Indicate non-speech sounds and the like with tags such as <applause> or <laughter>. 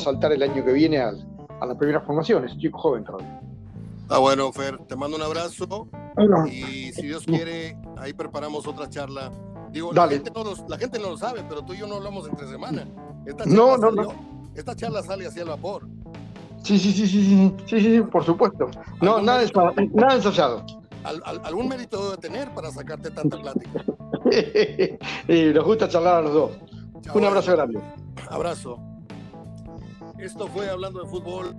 saltar el año que viene a, a las primeras formaciones, chico joven todavía. Ah, bueno, Fer, te mando un abrazo. Y si Dios quiere, ahí preparamos otra charla. Digo, La, gente no lo, la gente no lo sabe, pero tú y yo no hablamos entre semana. Esta no, no, no. Esta charla sale hacia el vapor. Sí, sí, sí, sí, sí, sí, sí, por supuesto. No, nada, nada ensayado. algún mérito debe tener para sacarte tanta plática. <laughs> y nos gusta charlar a los dos. Un abrazo grande. Abrazo. Esto fue Hablando de Fútbol.